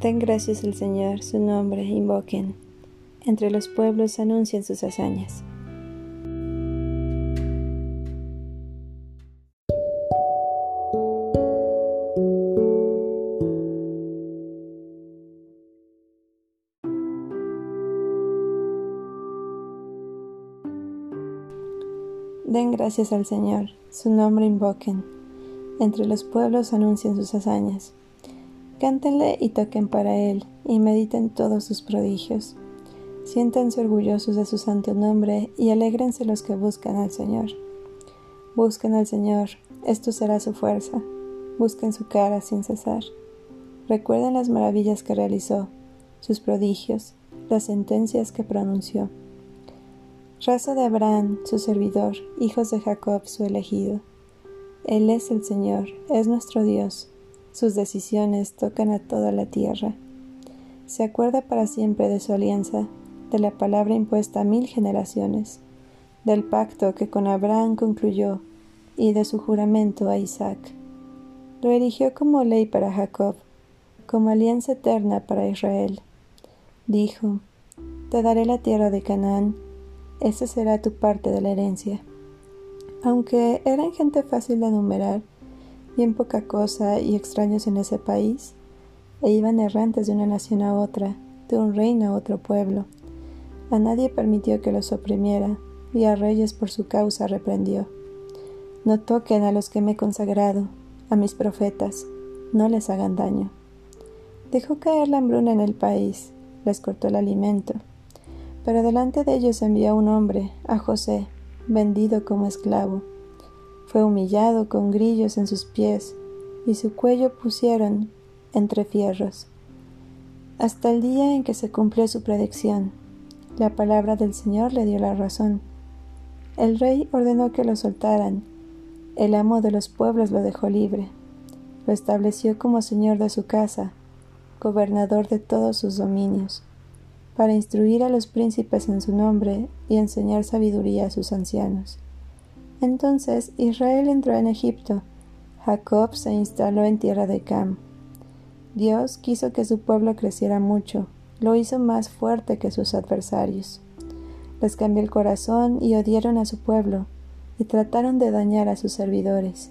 Den gracias al Señor, su nombre invoquen. Entre los pueblos anuncien sus hazañas. Den gracias al Señor, su nombre invoquen. Entre los pueblos anuncien sus hazañas. Cántenle y toquen para Él, y mediten todos sus prodigios. Siéntanse orgullosos de su santo nombre y alégrense los que buscan al Señor. Busquen al Señor, esto será su fuerza. Busquen su cara sin cesar. Recuerden las maravillas que realizó, sus prodigios, las sentencias que pronunció. Raza de Abraham, su servidor, hijos de Jacob, su elegido. Él es el Señor, es nuestro Dios sus decisiones tocan a toda la tierra. Se acuerda para siempre de su alianza, de la palabra impuesta a mil generaciones, del pacto que con Abraham concluyó y de su juramento a Isaac. Lo erigió como ley para Jacob, como alianza eterna para Israel. Dijo, Te daré la tierra de Canaán, esa será tu parte de la herencia. Aunque eran gente fácil de enumerar, bien poca cosa y extraños en ese país, e iban errantes de una nación a otra, de un reino a otro pueblo. A nadie permitió que los oprimiera, y a reyes por su causa reprendió. No toquen a los que me he consagrado, a mis profetas, no les hagan daño. Dejó caer la hambruna en el país, les cortó el alimento, pero delante de ellos envió un hombre, a José, vendido como esclavo fue humillado con grillos en sus pies y su cuello pusieron entre fierros. Hasta el día en que se cumplió su predicción, la palabra del Señor le dio la razón. El rey ordenó que lo soltaran. El amo de los pueblos lo dejó libre. Lo estableció como señor de su casa, gobernador de todos sus dominios, para instruir a los príncipes en su nombre y enseñar sabiduría a sus ancianos. Entonces Israel entró en Egipto. Jacob se instaló en tierra de Cam. Dios quiso que su pueblo creciera mucho, lo hizo más fuerte que sus adversarios. Les cambió el corazón y odiaron a su pueblo, y trataron de dañar a sus servidores.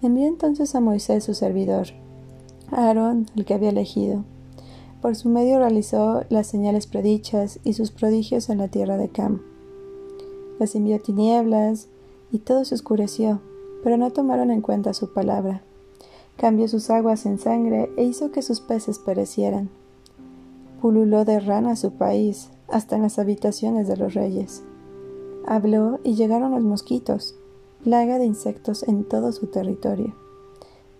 Envió entonces a Moisés su servidor, Aarón, el que había elegido. Por su medio realizó las señales predichas y sus prodigios en la tierra de Cam. Les envió tinieblas, y todo se oscureció, pero no tomaron en cuenta su palabra. Cambió sus aguas en sangre e hizo que sus peces perecieran. Pululó de rana su país, hasta en las habitaciones de los reyes. Habló y llegaron los mosquitos, plaga de insectos en todo su territorio.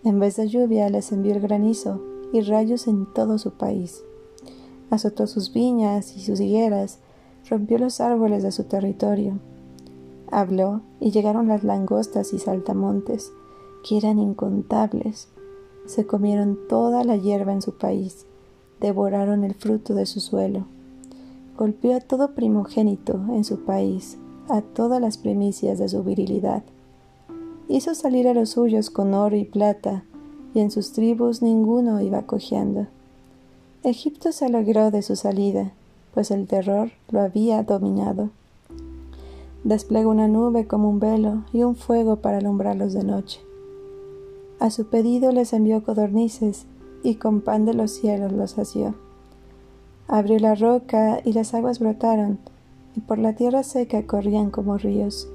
En vez de lluvia les envió el granizo y rayos en todo su país. Azotó sus viñas y sus higueras, rompió los árboles de su territorio Habló y llegaron las langostas y saltamontes, que eran incontables. Se comieron toda la hierba en su país, devoraron el fruto de su suelo. Golpeó a todo primogénito en su país, a todas las primicias de su virilidad. Hizo salir a los suyos con oro y plata, y en sus tribus ninguno iba cojeando. Egipto se alegró de su salida, pues el terror lo había dominado. Desplegó una nube como un velo y un fuego para alumbrarlos de noche. A su pedido les envió codornices y con pan de los cielos los asió. Abrió la roca y las aguas brotaron, y por la tierra seca corrían como ríos.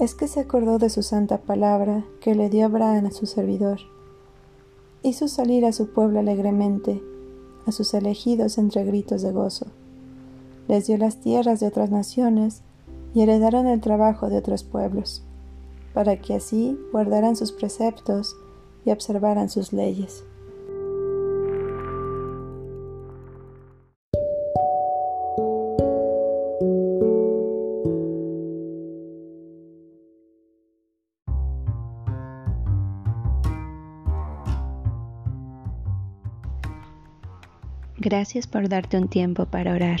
Es que se acordó de su santa palabra que le dio Abraham a su servidor. Hizo salir a su pueblo alegremente, a sus elegidos entre gritos de gozo. Les dio las tierras de otras naciones y heredaron el trabajo de otros pueblos, para que así guardaran sus preceptos y observaran sus leyes. Gracias por darte un tiempo para orar.